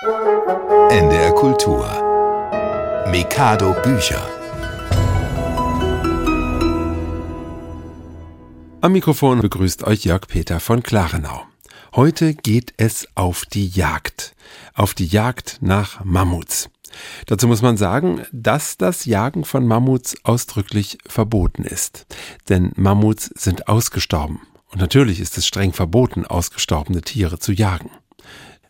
NDR Kultur Mikado Bücher Am Mikrofon begrüßt euch Jörg Peter von Klarenau. Heute geht es auf die Jagd. Auf die Jagd nach Mammuts. Dazu muss man sagen, dass das Jagen von Mammuts ausdrücklich verboten ist. Denn Mammuts sind ausgestorben. Und natürlich ist es streng verboten, ausgestorbene Tiere zu jagen.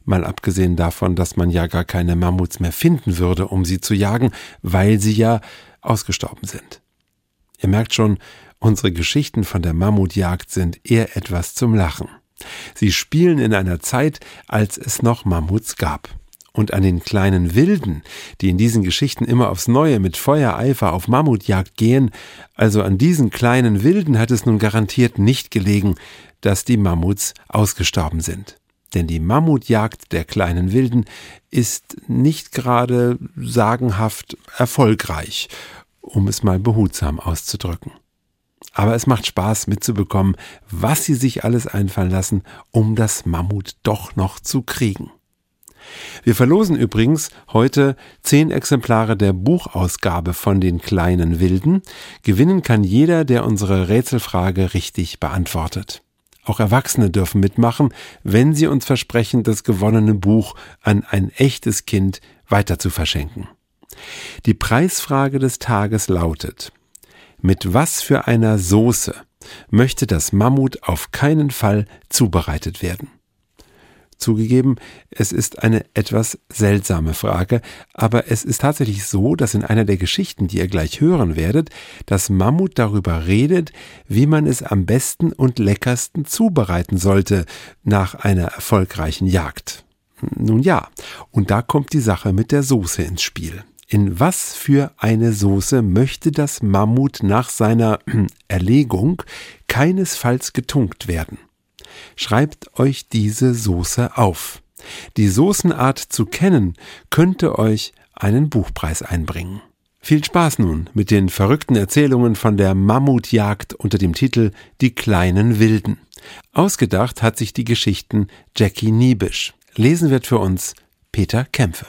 Mal abgesehen davon, dass man ja gar keine Mammuts mehr finden würde, um sie zu jagen, weil sie ja ausgestorben sind. Ihr merkt schon, unsere Geschichten von der Mammutjagd sind eher etwas zum Lachen. Sie spielen in einer Zeit, als es noch Mammuts gab. Und an den kleinen Wilden, die in diesen Geschichten immer aufs Neue mit Feuereifer auf Mammutjagd gehen, also an diesen kleinen Wilden hat es nun garantiert nicht gelegen, dass die Mammuts ausgestorben sind. Denn die Mammutjagd der kleinen Wilden ist nicht gerade sagenhaft erfolgreich, um es mal behutsam auszudrücken. Aber es macht Spaß mitzubekommen, was sie sich alles einfallen lassen, um das Mammut doch noch zu kriegen. Wir verlosen übrigens heute zehn Exemplare der Buchausgabe von den kleinen Wilden. Gewinnen kann jeder, der unsere Rätselfrage richtig beantwortet. Auch Erwachsene dürfen mitmachen, wenn sie uns versprechen, das gewonnene Buch an ein echtes Kind weiter zu verschenken. Die Preisfrage des Tages lautet, mit was für einer Soße möchte das Mammut auf keinen Fall zubereitet werden? Zugegeben, es ist eine etwas seltsame Frage, aber es ist tatsächlich so, dass in einer der Geschichten, die ihr gleich hören werdet, das Mammut darüber redet, wie man es am besten und leckersten zubereiten sollte nach einer erfolgreichen Jagd. Nun ja, und da kommt die Sache mit der Soße ins Spiel. In was für eine Soße möchte das Mammut nach seiner Erlegung keinesfalls getunkt werden? Schreibt euch diese Soße auf. Die Soßenart zu kennen, könnte euch einen Buchpreis einbringen. Viel Spaß nun mit den verrückten Erzählungen von der Mammutjagd unter dem Titel Die kleinen Wilden. Ausgedacht hat sich die Geschichten Jackie Niebisch. Lesen wird für uns Peter Kämpfe.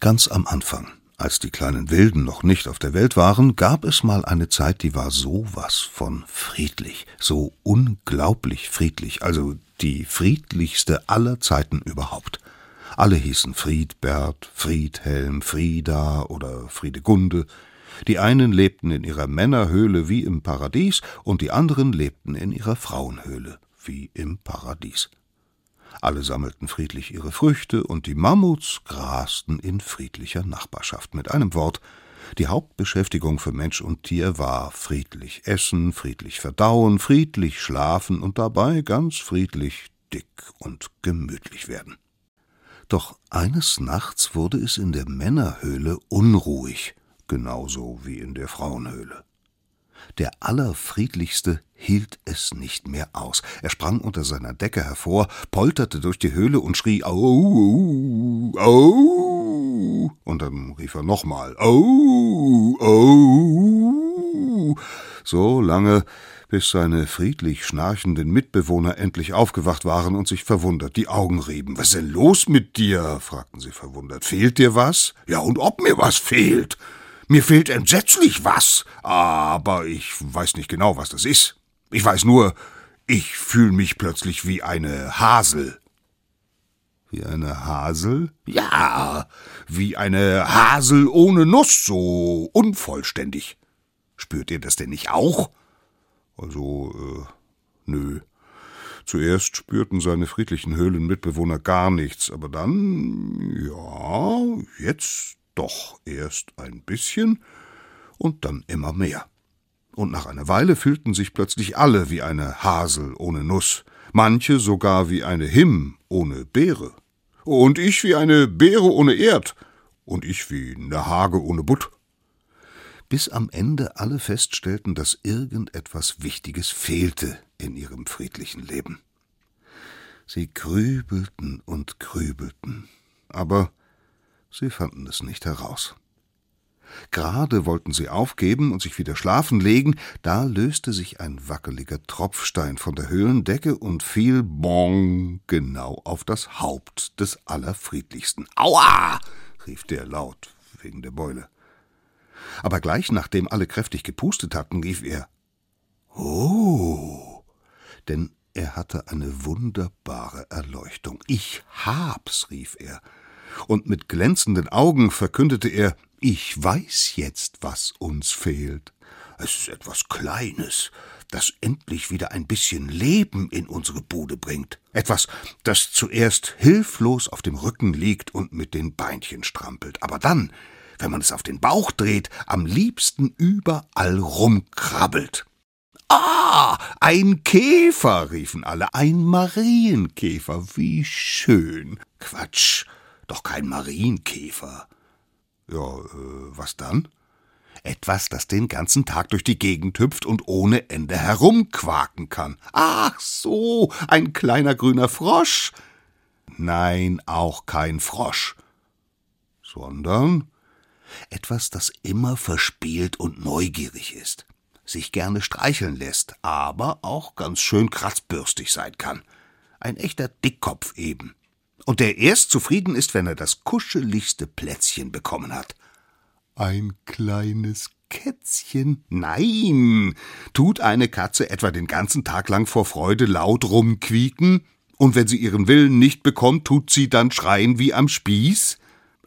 Ganz am Anfang, als die kleinen Wilden noch nicht auf der Welt waren, gab es mal eine Zeit, die war so was von friedlich, so unglaublich friedlich, also die friedlichste aller Zeiten überhaupt. Alle hießen Friedbert, Friedhelm, Frieda oder Friedegunde. Die einen lebten in ihrer Männerhöhle wie im Paradies und die anderen lebten in ihrer Frauenhöhle wie im Paradies. Alle sammelten friedlich ihre Früchte, und die Mammuts grasten in friedlicher Nachbarschaft. Mit einem Wort, die Hauptbeschäftigung für Mensch und Tier war friedlich essen, friedlich verdauen, friedlich schlafen und dabei ganz friedlich dick und gemütlich werden. Doch eines Nachts wurde es in der Männerhöhle unruhig, genauso wie in der Frauenhöhle. Der Allerfriedlichste hielt es nicht mehr aus. Er sprang unter seiner Decke hervor, polterte durch die Höhle und schrie Au, au, und dann rief er nochmal Au, au, so lange, bis seine friedlich schnarchenden Mitbewohner endlich aufgewacht waren und sich verwundert die Augen rieben. Was ist denn los mit dir? fragten sie verwundert. Fehlt dir was? Ja, und ob mir was fehlt? Mir fehlt entsetzlich was, aber ich weiß nicht genau, was das ist. Ich weiß nur, ich fühle mich plötzlich wie eine Hasel. Wie eine Hasel? Ja, wie eine Hasel ohne Nuss, so unvollständig. Spürt ihr das denn nicht auch? Also, äh, nö. Zuerst spürten seine friedlichen Höhlenmitbewohner gar nichts, aber dann, ja, jetzt doch erst ein bisschen und dann immer mehr. Und nach einer Weile fühlten sich plötzlich alle wie eine Hasel ohne Nuss, manche sogar wie eine Him ohne Beere. Und ich wie eine Beere ohne Erd, und ich wie eine Hage ohne Butt. Bis am Ende alle feststellten, dass irgendetwas Wichtiges fehlte in ihrem friedlichen Leben. Sie grübelten und grübelten, aber Sie fanden es nicht heraus. Gerade wollten sie aufgeben und sich wieder schlafen legen, da löste sich ein wackeliger Tropfstein von der Höhlendecke und fiel bong genau auf das Haupt des Allerfriedlichsten. Aua! rief der laut wegen der Beule. Aber gleich nachdem alle kräftig gepustet hatten, rief er Oh, denn er hatte eine wunderbare Erleuchtung. Ich hab's, rief er, und mit glänzenden Augen verkündete er Ich weiß jetzt, was uns fehlt. Es ist etwas Kleines, das endlich wieder ein bisschen Leben in unsere Bude bringt. Etwas, das zuerst hilflos auf dem Rücken liegt und mit den Beinchen strampelt, aber dann, wenn man es auf den Bauch dreht, am liebsten überall rumkrabbelt. Ah, ein Käfer, riefen alle, ein Marienkäfer, wie schön. Quatsch, doch kein Marienkäfer. Ja, äh, was dann? Etwas, das den ganzen Tag durch die Gegend hüpft und ohne Ende herumquaken kann. Ach so, ein kleiner grüner Frosch. Nein, auch kein Frosch. Sondern etwas, das immer verspielt und neugierig ist, sich gerne streicheln lässt, aber auch ganz schön kratzbürstig sein kann. Ein echter Dickkopf eben. Und der erst zufrieden ist, wenn er das kuscheligste Plätzchen bekommen hat. Ein kleines Kätzchen? Nein. Tut eine Katze etwa den ganzen Tag lang vor Freude laut rumquieken? Und wenn sie ihren Willen nicht bekommt, tut sie dann schreien wie am Spieß?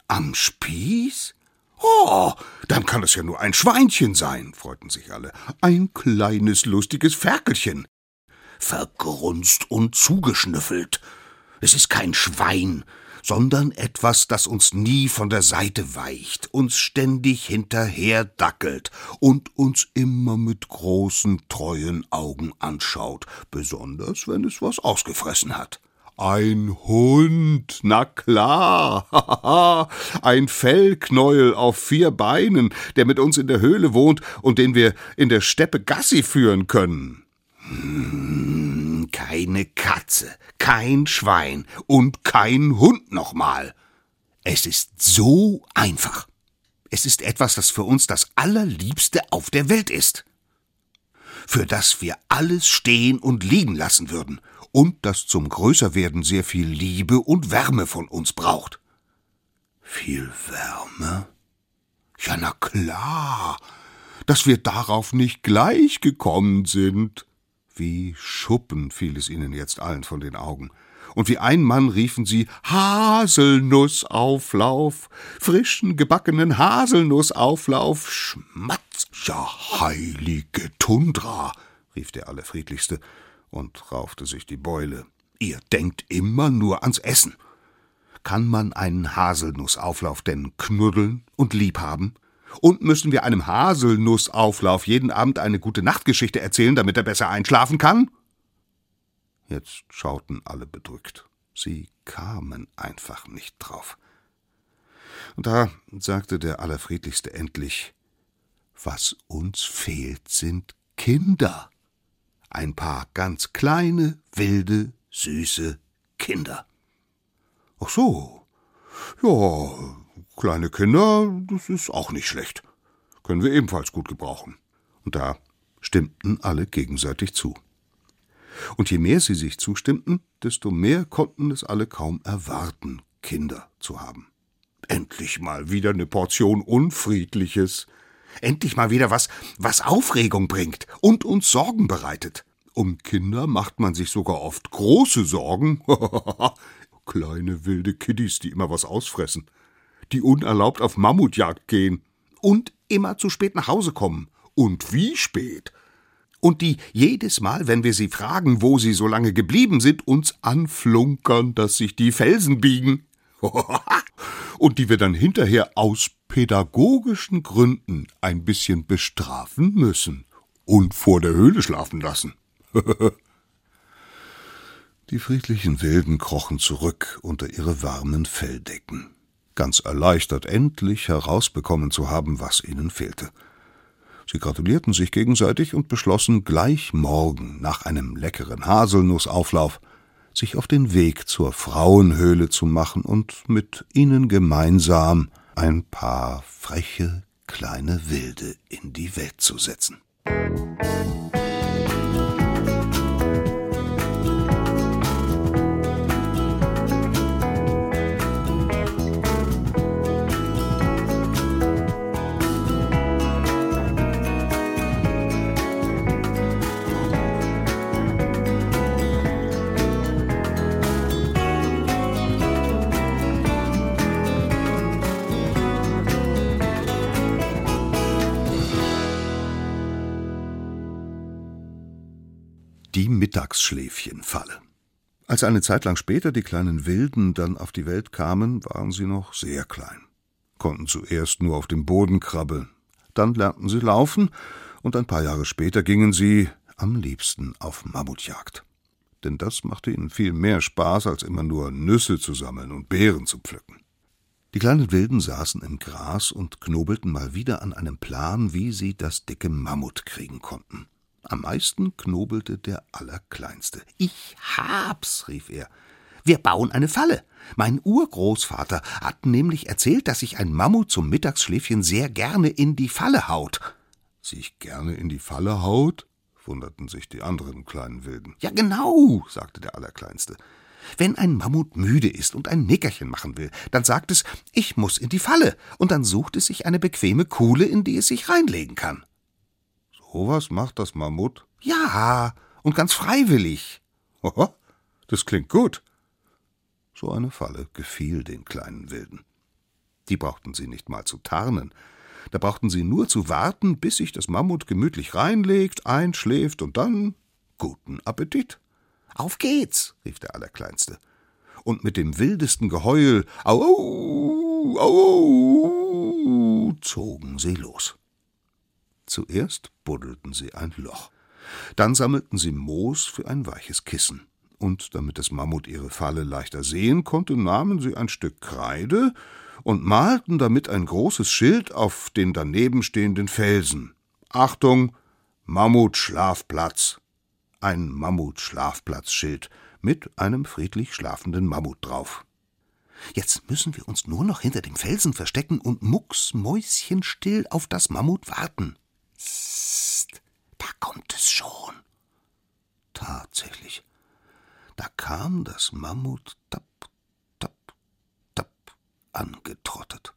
Am Spieß? Oh, dann kann es ja nur ein Schweinchen sein, freuten sich alle. Ein kleines, lustiges Ferkelchen. Vergrunzt und zugeschnüffelt. Es ist kein Schwein, sondern etwas, das uns nie von der Seite weicht, uns ständig hinterher dackelt und uns immer mit großen, treuen Augen anschaut, besonders wenn es was ausgefressen hat. Ein Hund, na klar, ein Fellknäuel auf vier Beinen, der mit uns in der Höhle wohnt und den wir in der Steppe Gassi führen können. Hm, keine Katze, kein Schwein und kein Hund nochmal. Es ist so einfach. Es ist etwas, das für uns das Allerliebste auf der Welt ist. Für das wir alles stehen und liegen lassen würden und das zum Größerwerden sehr viel Liebe und Wärme von uns braucht. Viel Wärme? Ja, na klar, dass wir darauf nicht gleich gekommen sind. Wie Schuppen fiel es ihnen jetzt allen von den Augen. Und wie ein Mann riefen sie Haselnussauflauf, frischen gebackenen Haselnussauflauf, Schmatz, ja heilige Tundra, rief der Allerfriedlichste und raufte sich die Beule. Ihr denkt immer nur ans Essen. Kann man einen Haselnussauflauf denn knuddeln und lieb haben? Und müssen wir einem Haselnussauflauf jeden Abend eine gute Nachtgeschichte erzählen, damit er besser einschlafen kann? Jetzt schauten alle bedrückt. Sie kamen einfach nicht drauf. Und da sagte der Allerfriedlichste endlich, was uns fehlt, sind Kinder ein paar ganz kleine, wilde, süße Kinder. Ach so. Ja, kleine Kinder, das ist auch nicht schlecht. Können wir ebenfalls gut gebrauchen. Und da stimmten alle gegenseitig zu. Und je mehr sie sich zustimmten, desto mehr konnten es alle kaum erwarten, Kinder zu haben. Endlich mal wieder eine Portion Unfriedliches, Endlich mal wieder was, was Aufregung bringt und uns Sorgen bereitet. Um Kinder macht man sich sogar oft große Sorgen. Kleine wilde Kiddies, die immer was ausfressen, die unerlaubt auf Mammutjagd gehen und immer zu spät nach Hause kommen. Und wie spät? Und die jedes Mal, wenn wir sie fragen, wo sie so lange geblieben sind, uns anflunkern, dass sich die Felsen biegen. und die wir dann hinterher aus pädagogischen Gründen ein bisschen bestrafen müssen und vor der Höhle schlafen lassen. Die friedlichen Wilden krochen zurück unter ihre warmen Felldecken, ganz erleichtert, endlich herausbekommen zu haben, was ihnen fehlte. Sie gratulierten sich gegenseitig und beschlossen, gleich morgen nach einem leckeren Haselnussauflauf sich auf den Weg zur Frauenhöhle zu machen und mit ihnen gemeinsam ein paar freche kleine Wilde in die Welt zu setzen. Die Mittagsschläfchenfalle. Als eine Zeit lang später die kleinen Wilden dann auf die Welt kamen, waren sie noch sehr klein, konnten zuerst nur auf dem Boden krabbeln, dann lernten sie laufen, und ein paar Jahre später gingen sie am liebsten auf Mammutjagd. Denn das machte ihnen viel mehr Spaß, als immer nur Nüsse zu sammeln und Beeren zu pflücken. Die kleinen Wilden saßen im Gras und knobelten mal wieder an einem Plan, wie sie das dicke Mammut kriegen konnten. Am meisten knobelte der Allerkleinste. Ich hab's, rief er. Wir bauen eine Falle. Mein Urgroßvater hat nämlich erzählt, dass sich ein Mammut zum Mittagsschläfchen sehr gerne in die Falle haut. Sich gerne in die Falle haut? wunderten sich die anderen kleinen Wilden. Ja, genau, sagte der Allerkleinste. Wenn ein Mammut müde ist und ein Nickerchen machen will, dann sagt es, ich muss in die Falle, und dann sucht es sich eine bequeme Kuhle, in die es sich reinlegen kann. Sowas macht das Mammut? Ja, und ganz freiwillig. Hoho, das klingt gut. So eine Falle gefiel den kleinen Wilden. Die brauchten sie nicht mal zu tarnen. Da brauchten sie nur zu warten, bis sich das Mammut gemütlich reinlegt, einschläft und dann guten Appetit. Auf geht's, rief der Allerkleinste. Und mit dem wildesten Geheul au, au, au, zogen sie los. Zuerst buddelten sie ein Loch. Dann sammelten sie Moos für ein weiches Kissen. Und damit das Mammut ihre Falle leichter sehen konnte, nahmen sie ein Stück Kreide und malten damit ein großes Schild auf den daneben stehenden Felsen. Achtung, Mammutschlafplatz. Ein Mammutschlafplatzschild mit einem friedlich schlafenden Mammut drauf. Jetzt müssen wir uns nur noch hinter dem Felsen verstecken und mucksmäuschenstill auf das Mammut warten. Psst, da kommt es schon. Tatsächlich, da kam das Mammut tapp, tapp, tapp angetrottet.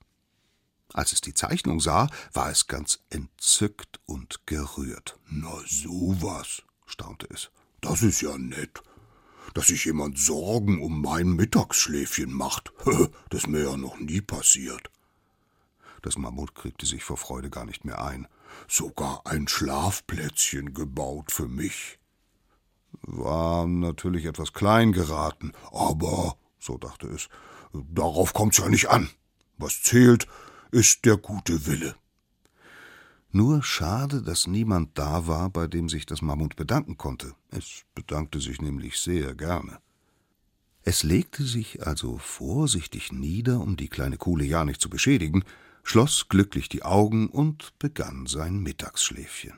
Als es die Zeichnung sah, war es ganz entzückt und gerührt. Na sowas, staunte es. Das ist ja nett. Dass sich jemand Sorgen um mein Mittagsschläfchen macht. Das ist mir ja noch nie passiert. Das Mammut kriegte sich vor Freude gar nicht mehr ein. Sogar ein Schlafplätzchen gebaut für mich. War natürlich etwas klein geraten, aber, so dachte es, darauf kommt's ja nicht an. Was zählt, ist der gute Wille. Nur schade, dass niemand da war, bei dem sich das Mammut bedanken konnte. Es bedankte sich nämlich sehr gerne. Es legte sich also vorsichtig nieder, um die kleine Kuhle ja nicht zu beschädigen, schloss glücklich die Augen und begann sein Mittagsschläfchen.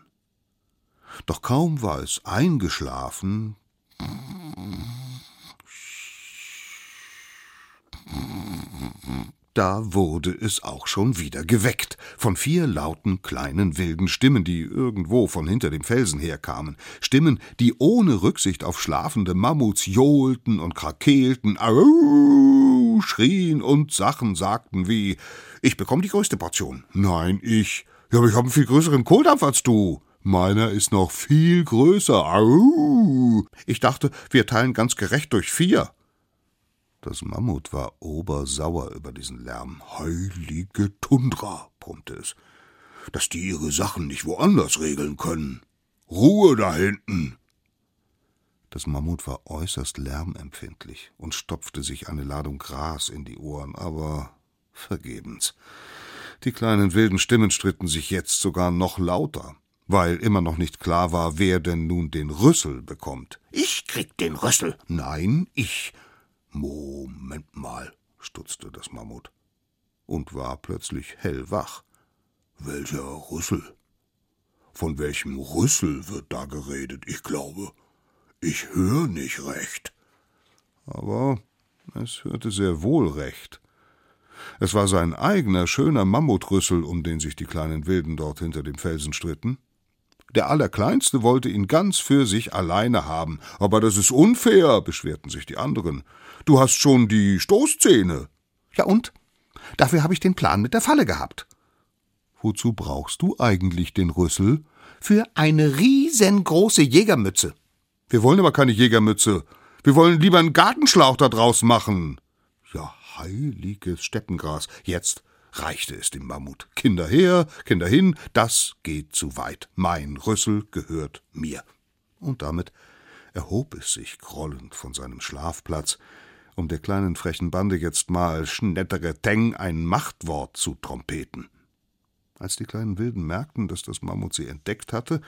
Doch kaum war es eingeschlafen, da wurde es auch schon wieder geweckt von vier lauten kleinen wilden Stimmen, die irgendwo von hinter dem Felsen herkamen, Stimmen, die ohne Rücksicht auf schlafende Mammuts johlten und krakeelten, Au! Schrien und Sachen sagten wie Ich bekomme die größte Portion. Nein, ich. Ja, aber ich habe einen viel größeren Kohldampf als du. Meiner ist noch viel größer. Au! Ich dachte, wir teilen ganz gerecht durch vier. Das Mammut war obersauer über diesen Lärm. Heilige Tundra, brummte es, dass die ihre Sachen nicht woanders regeln können. Ruhe da hinten! Das Mammut war äußerst lärmempfindlich und stopfte sich eine Ladung Gras in die Ohren, aber vergebens. Die kleinen wilden Stimmen stritten sich jetzt sogar noch lauter, weil immer noch nicht klar war, wer denn nun den Rüssel bekommt. Ich krieg den Rüssel. Nein, ich. Moment mal, stutzte das Mammut und war plötzlich hellwach. Welcher Rüssel? Von welchem Rüssel wird da geredet? Ich glaube, ich höre nicht recht. Aber es hörte sehr wohl recht. Es war sein eigener schöner Mammutrüssel, um den sich die kleinen Wilden dort hinter dem Felsen stritten. Der Allerkleinste wollte ihn ganz für sich alleine haben. Aber das ist unfair, beschwerten sich die anderen. Du hast schon die Stoßzähne. Ja und? Dafür habe ich den Plan mit der Falle gehabt. Wozu brauchst du eigentlich den Rüssel? Für eine riesengroße Jägermütze. Wir wollen aber keine Jägermütze. Wir wollen lieber einen Gartenschlauch da draus machen. Ja, heiliges Steppengras. Jetzt reichte es dem Mammut. Kinder her, Kinder hin, das geht zu weit. Mein Rüssel gehört mir. Und damit erhob es sich grollend von seinem Schlafplatz, um der kleinen frechen Bande jetzt mal schnettere Teng ein Machtwort zu trompeten. Als die kleinen Wilden merkten, dass das Mammut sie entdeckt hatte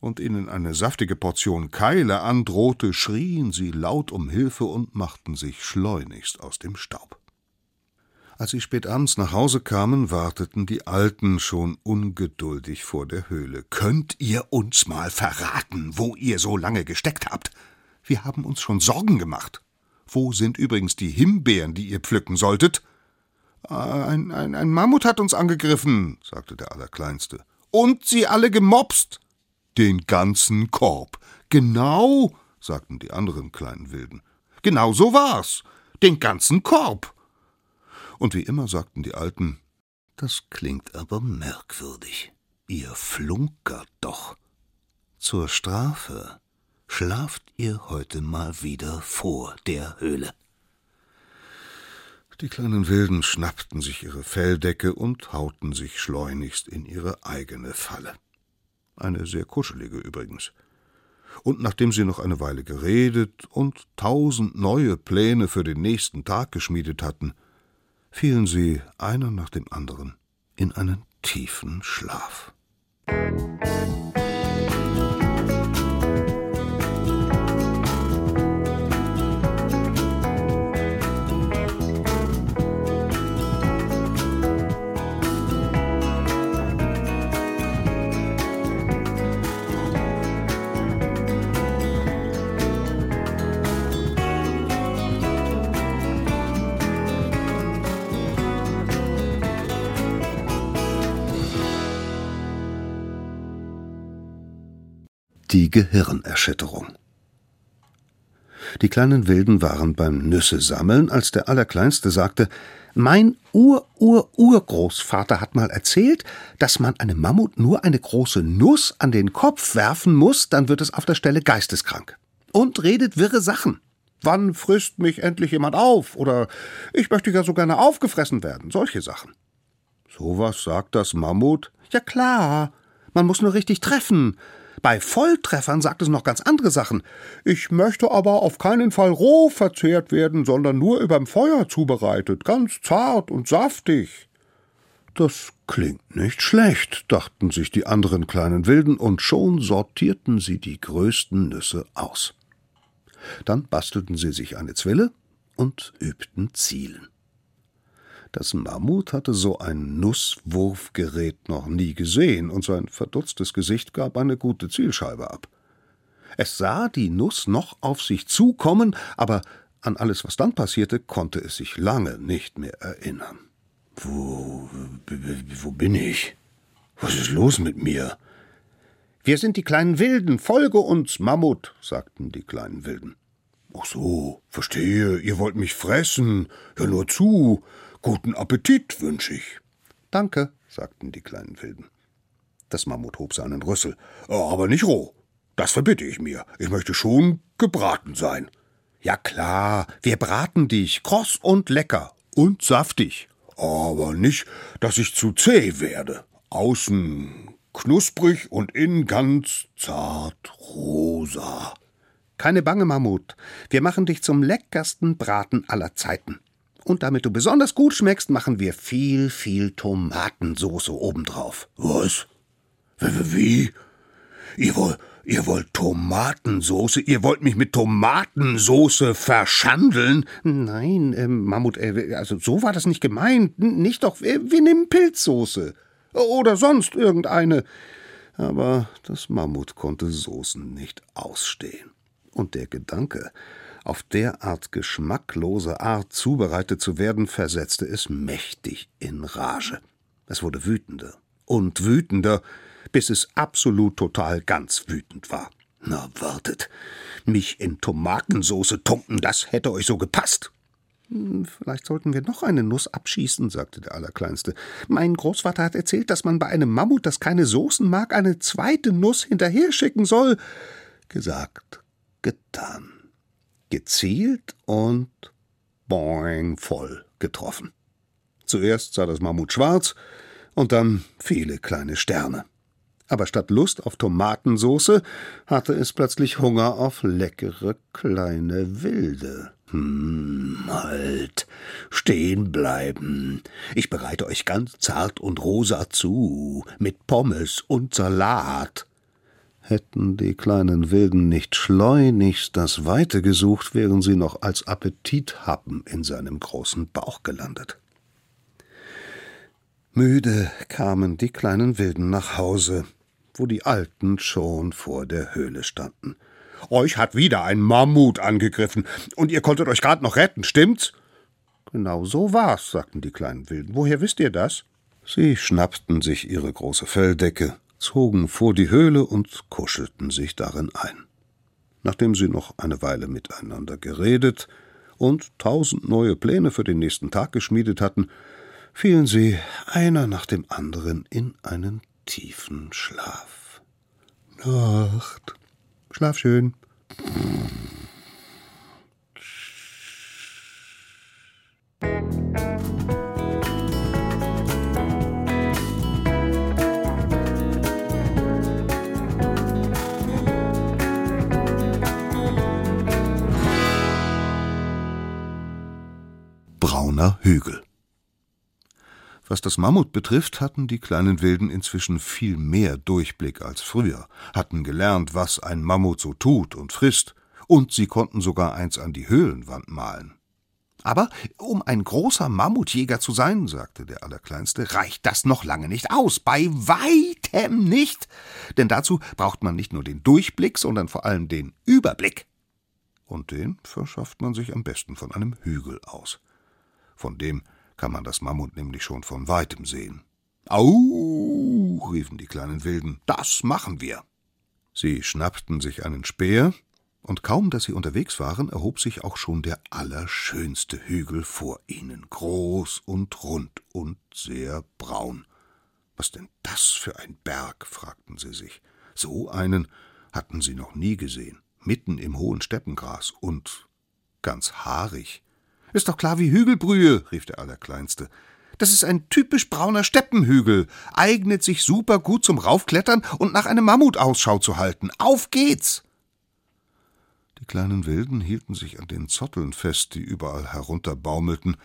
und ihnen eine saftige Portion Keile androhte, schrien sie laut um Hilfe und machten sich schleunigst aus dem Staub. Als sie spät abends nach Hause kamen, warteten die Alten schon ungeduldig vor der Höhle. Könnt ihr uns mal verraten, wo ihr so lange gesteckt habt? Wir haben uns schon Sorgen gemacht. Wo sind übrigens die Himbeeren, die ihr pflücken solltet? Ein, ein, ein Mammut hat uns angegriffen, sagte der Allerkleinste. Und sie alle gemopst. Den ganzen Korb. Genau, sagten die anderen kleinen Wilden. Genau so war's. Den ganzen Korb. Und wie immer sagten die Alten, das klingt aber merkwürdig. Ihr flunkert doch. Zur Strafe schlaft ihr heute mal wieder vor der Höhle. Die kleinen Wilden schnappten sich ihre Felldecke und hauten sich schleunigst in ihre eigene Falle. Eine sehr kuschelige übrigens. Und nachdem sie noch eine Weile geredet und tausend neue Pläne für den nächsten Tag geschmiedet hatten, fielen sie einer nach dem anderen in einen tiefen Schlaf. Die Gehirnerschütterung. Die kleinen Wilden waren beim Nüsse sammeln, als der Allerkleinste sagte, mein Ur-Ur-Urgroßvater hat mal erzählt, dass man einem Mammut nur eine große Nuss an den Kopf werfen muss, dann wird es auf der Stelle geisteskrank. Und redet wirre Sachen. Wann frisst mich endlich jemand auf? Oder ich möchte ja so gerne aufgefressen werden. Solche Sachen. Sowas sagt das Mammut? Ja klar. Man muss nur richtig treffen. Bei Volltreffern sagt es noch ganz andere Sachen. Ich möchte aber auf keinen Fall roh verzehrt werden, sondern nur überm Feuer zubereitet, ganz zart und saftig. Das klingt nicht schlecht, dachten sich die anderen kleinen Wilden, und schon sortierten sie die größten Nüsse aus. Dann bastelten sie sich eine Zwille und übten Zielen. Das Mammut hatte so ein Nusswurfgerät noch nie gesehen, und sein verdutztes Gesicht gab eine gute Zielscheibe ab. Es sah die Nuss noch auf sich zukommen, aber an alles, was dann passierte, konnte es sich lange nicht mehr erinnern. Wo, wo bin ich? Was ist los mit mir? Wir sind die kleinen Wilden, folge uns, Mammut, sagten die kleinen Wilden. Ach so, verstehe, ihr wollt mich fressen. Hör nur zu. Guten Appetit wünsch ich. Danke, sagten die kleinen Wilden. Das Mammut hob seinen Rüssel. Aber nicht roh. Das verbitte ich mir. Ich möchte schon gebraten sein. Ja klar, wir braten dich, kross und lecker und saftig. Aber nicht, dass ich zu zäh werde. Außen knusprig und innen ganz zart rosa. Keine Bange, Mammut. Wir machen dich zum leckersten Braten aller Zeiten. Und damit du besonders gut schmeckst, machen wir viel, viel Tomatensoße obendrauf. Was? Wie? Ihr wollt, ihr wollt Tomatensoße? Ihr wollt mich mit Tomatensoße verschandeln? Nein, äh, Mammut, äh, also so war das nicht gemeint. Nicht doch, wir, wir nehmen Pilzsoße. Oder sonst irgendeine. Aber das Mammut konnte Soßen nicht ausstehen. Und der Gedanke, auf derart geschmacklose Art zubereitet zu werden, versetzte es mächtig in Rage. Es wurde wütender und wütender, bis es absolut total ganz wütend war. Na, wartet. Mich in Tomatensoße tunken, das hätte euch so gepasst. Hm, vielleicht sollten wir noch eine Nuss abschießen, sagte der Allerkleinste. Mein Großvater hat erzählt, dass man bei einem Mammut, das keine Soßen mag, eine zweite Nuss hinterher schicken soll. Gesagt, getan. Gezielt und boing voll getroffen. Zuerst sah das Mammut schwarz und dann viele kleine Sterne. Aber statt Lust auf Tomatensoße hatte es plötzlich Hunger auf leckere kleine Wilde. Hm, halt. Stehen bleiben. Ich bereite euch ganz zart und rosa zu, mit Pommes und Salat. Hätten die kleinen Wilden nicht schleunigst das Weite gesucht, wären sie noch als Appetithappen in seinem großen Bauch gelandet. Müde kamen die kleinen Wilden nach Hause, wo die Alten schon vor der Höhle standen. Euch hat wieder ein Mammut angegriffen, und ihr konntet euch gerade noch retten, stimmt's? Genau so war's, sagten die kleinen Wilden. Woher wisst ihr das? Sie schnappten sich ihre große Felldecke, zogen vor die Höhle und kuschelten sich darin ein. Nachdem sie noch eine Weile miteinander geredet und tausend neue Pläne für den nächsten Tag geschmiedet hatten, fielen sie einer nach dem anderen in einen tiefen Schlaf. Nacht. Schlaf schön. Brauner Hügel was das Mammut betrifft, hatten die kleinen Wilden inzwischen viel mehr Durchblick als früher, hatten gelernt, was ein Mammut so tut und frisst, und sie konnten sogar eins an die Höhlenwand malen. Aber um ein großer Mammutjäger zu sein, sagte der Allerkleinste, reicht das noch lange nicht aus, bei weitem nicht. Denn dazu braucht man nicht nur den Durchblick, sondern vor allem den Überblick. Und den verschafft man sich am besten von einem Hügel aus. Von dem kann man das Mammut nämlich schon von weitem sehen. Au, riefen die kleinen Wilden, das machen wir. Sie schnappten sich einen Speer, und kaum dass sie unterwegs waren, erhob sich auch schon der allerschönste Hügel vor ihnen, groß und rund und sehr braun. Was denn das für ein Berg? fragten sie sich. So einen hatten sie noch nie gesehen, mitten im hohen Steppengras und ganz haarig. Ist doch klar wie Hügelbrühe, rief der Allerkleinste. Das ist ein typisch brauner Steppenhügel, eignet sich super gut zum Raufklettern und nach einem Mammut Ausschau zu halten. Auf geht's! Die kleinen Wilden hielten sich an den Zotteln fest, die überall herunterbaumelten,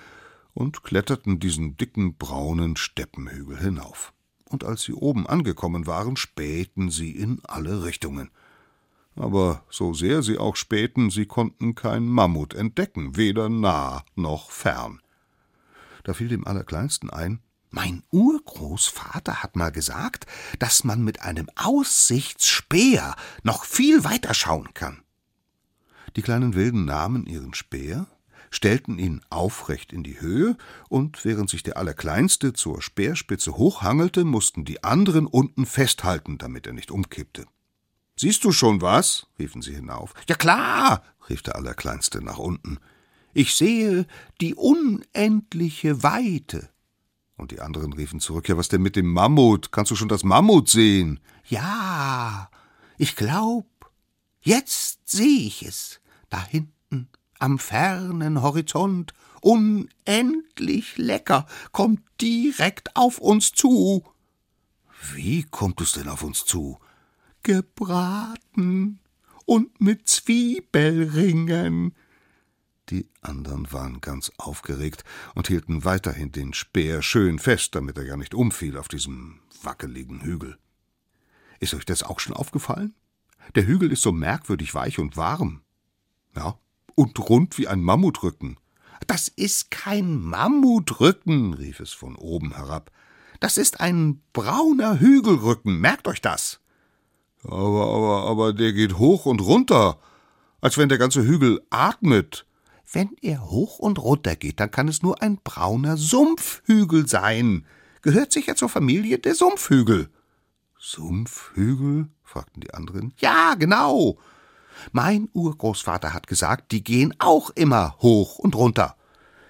und kletterten diesen dicken braunen Steppenhügel hinauf. Und als sie oben angekommen waren, spähten sie in alle Richtungen aber so sehr sie auch spähten, sie konnten kein Mammut entdecken, weder nah noch fern. Da fiel dem Allerkleinsten ein, mein Urgroßvater hat mal gesagt, dass man mit einem Aussichtsspeer noch viel weiter schauen kann. Die kleinen Wilden nahmen ihren Speer, stellten ihn aufrecht in die Höhe, und während sich der Allerkleinste zur Speerspitze hochhangelte, mussten die anderen unten festhalten, damit er nicht umkippte. Siehst du schon was? riefen sie hinauf. Ja klar, rief der Allerkleinste nach unten. Ich sehe die unendliche Weite. Und die anderen riefen zurück, ja was denn mit dem Mammut? Kannst du schon das Mammut sehen? Ja, ich glaub, jetzt seh ich es, da hinten am fernen Horizont, unendlich lecker, kommt direkt auf uns zu. Wie kommt es denn auf uns zu? Gebraten und mit Zwiebelringen. Die anderen waren ganz aufgeregt und hielten weiterhin den Speer schön fest, damit er ja nicht umfiel auf diesem wackeligen Hügel. Ist euch das auch schon aufgefallen? Der Hügel ist so merkwürdig weich und warm. Ja, und rund wie ein Mammutrücken. Das ist kein Mammutrücken, rief es von oben herab. Das ist ein brauner Hügelrücken, merkt euch das. Aber, aber, aber der geht hoch und runter. als wenn der ganze Hügel atmet. Wenn er hoch und runter geht, dann kann es nur ein brauner Sumpfhügel sein. Gehört sicher zur Familie der Sumpfhügel. Sumpfhügel? fragten die anderen. Ja, genau. Mein Urgroßvater hat gesagt, die gehen auch immer hoch und runter.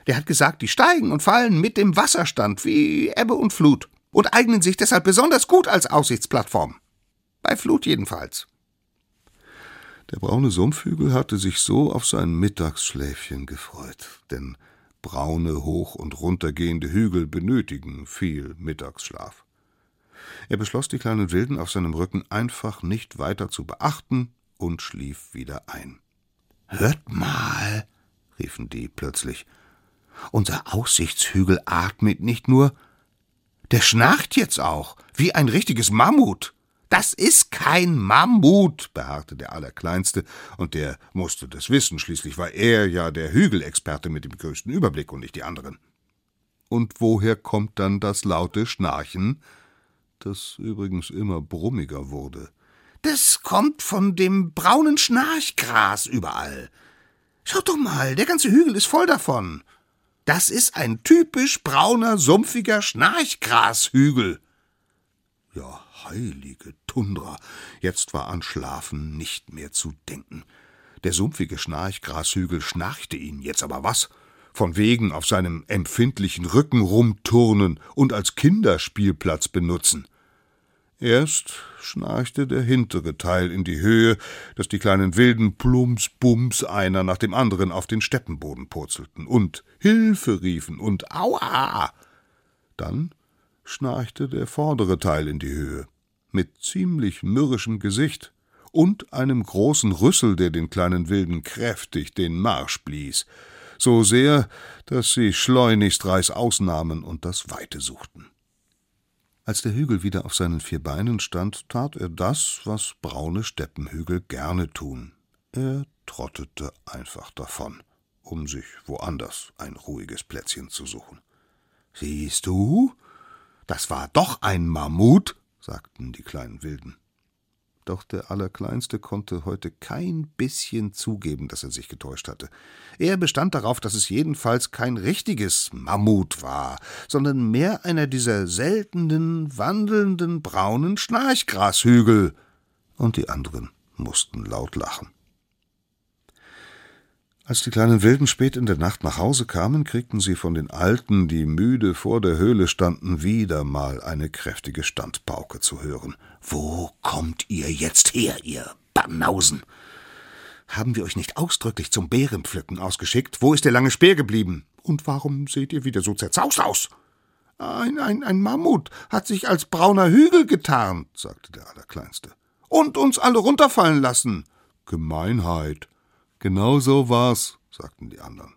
Der hat gesagt, die steigen und fallen mit dem Wasserstand wie Ebbe und Flut und eignen sich deshalb besonders gut als Aussichtsplattform. Bei Flut jedenfalls. Der braune Sumpfhügel hatte sich so auf sein Mittagsschläfchen gefreut, denn braune, hoch und runtergehende Hügel benötigen viel Mittagsschlaf. Er beschloss, die kleinen Wilden auf seinem Rücken einfach nicht weiter zu beachten und schlief wieder ein. Hört mal, riefen die plötzlich. Unser Aussichtshügel atmet nicht nur, der schnarcht jetzt auch, wie ein richtiges Mammut. Das ist kein Mammut, beharrte der Allerkleinste, und der musste das wissen, schließlich war er ja der Hügelexperte mit dem größten Überblick und nicht die anderen. Und woher kommt dann das laute Schnarchen, das übrigens immer brummiger wurde? Das kommt von dem braunen Schnarchgras überall. Schaut doch mal, der ganze Hügel ist voll davon. Das ist ein typisch brauner, sumpfiger Schnarchgrashügel. Ja, heilige Tundra, jetzt war an Schlafen nicht mehr zu denken. Der sumpfige Schnarchgrashügel schnarchte ihn, jetzt aber was? Von wegen auf seinem empfindlichen Rücken rumturnen und als Kinderspielplatz benutzen. Erst schnarchte der hintere Teil in die Höhe, dass die kleinen Wilden plumps bums einer nach dem anderen auf den Steppenboden purzelten und Hilfe riefen und Aua. Dann schnarchte der vordere Teil in die Höhe, mit ziemlich mürrischem Gesicht und einem großen Rüssel, der den kleinen Wilden kräftig den Marsch blies, so sehr, dass sie schleunigst reißaus nahmen und das Weite suchten. Als der Hügel wieder auf seinen vier Beinen stand, tat er das, was braune Steppenhügel gerne tun. Er trottete einfach davon, um sich woanders ein ruhiges Plätzchen zu suchen. Siehst du? Das war doch ein Mammut, sagten die kleinen Wilden. Doch der Allerkleinste konnte heute kein bisschen zugeben, dass er sich getäuscht hatte. Er bestand darauf, dass es jedenfalls kein richtiges Mammut war, sondern mehr einer dieser seltenen, wandelnden, braunen Schnarchgrashügel. Und die anderen mussten laut lachen. Als die kleinen Wilden spät in der Nacht nach Hause kamen, kriegten sie von den Alten, die müde vor der Höhle standen, wieder mal eine kräftige Standpauke zu hören. Wo kommt ihr jetzt her, ihr Banausen? Haben wir euch nicht ausdrücklich zum Beerenpflücken ausgeschickt? Wo ist der lange Speer geblieben? Und warum seht ihr wieder so zerzaust aus? Ein, ein, ein Mammut hat sich als brauner Hügel getarnt, sagte der Allerkleinste. Und uns alle runterfallen lassen. Gemeinheit, Genau so war's, sagten die anderen.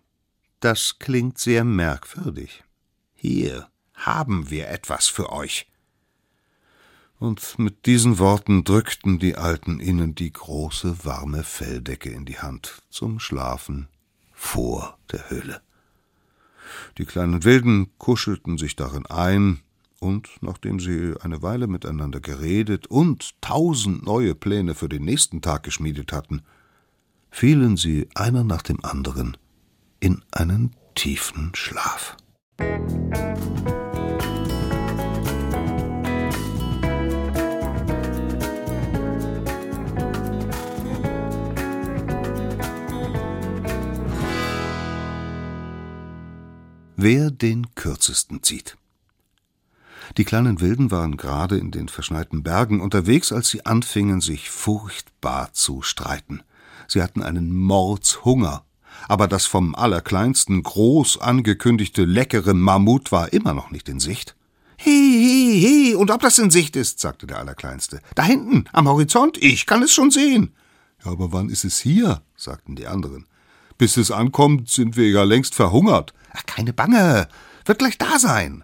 Das klingt sehr merkwürdig. Hier haben wir etwas für euch. Und mit diesen Worten drückten die Alten ihnen die große warme Felldecke in die Hand zum Schlafen vor der Höhle. Die kleinen Wilden kuschelten sich darin ein, und nachdem sie eine Weile miteinander geredet und tausend neue Pläne für den nächsten Tag geschmiedet hatten, fielen sie einer nach dem anderen in einen tiefen Schlaf. Wer den kürzesten zieht. Die kleinen Wilden waren gerade in den verschneiten Bergen unterwegs, als sie anfingen, sich furchtbar zu streiten. Sie hatten einen Mordshunger. Aber das vom Allerkleinsten groß angekündigte leckere Mammut war immer noch nicht in Sicht. He, he, he, und ob das in Sicht ist, sagte der Allerkleinste. Da hinten, am Horizont, ich kann es schon sehen. Ja, aber wann ist es hier? sagten die anderen. Bis es ankommt, sind wir ja längst verhungert. Ach, keine Bange, wird gleich da sein.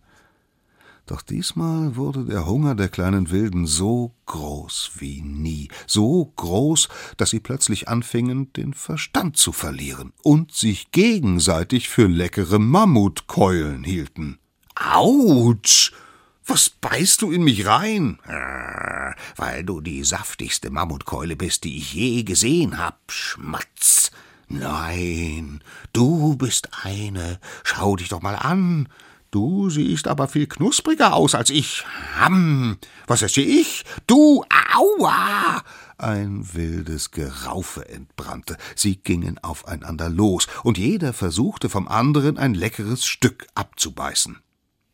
Doch diesmal wurde der Hunger der kleinen Wilden so groß wie nie, so groß, dass sie plötzlich anfingen, den Verstand zu verlieren und sich gegenseitig für leckere Mammutkeulen hielten. Autsch! Was beißt du in mich rein? Äh, weil du die saftigste Mammutkeule bist, die ich je gesehen hab. Schmatz. Nein, du bist eine. Schau dich doch mal an. Du siehst aber viel knuspriger aus als ich. Hamm. Was esse ich? Du. Aua. Ein wildes Geraufe entbrannte. Sie gingen aufeinander los, und jeder versuchte vom anderen ein leckeres Stück abzubeißen.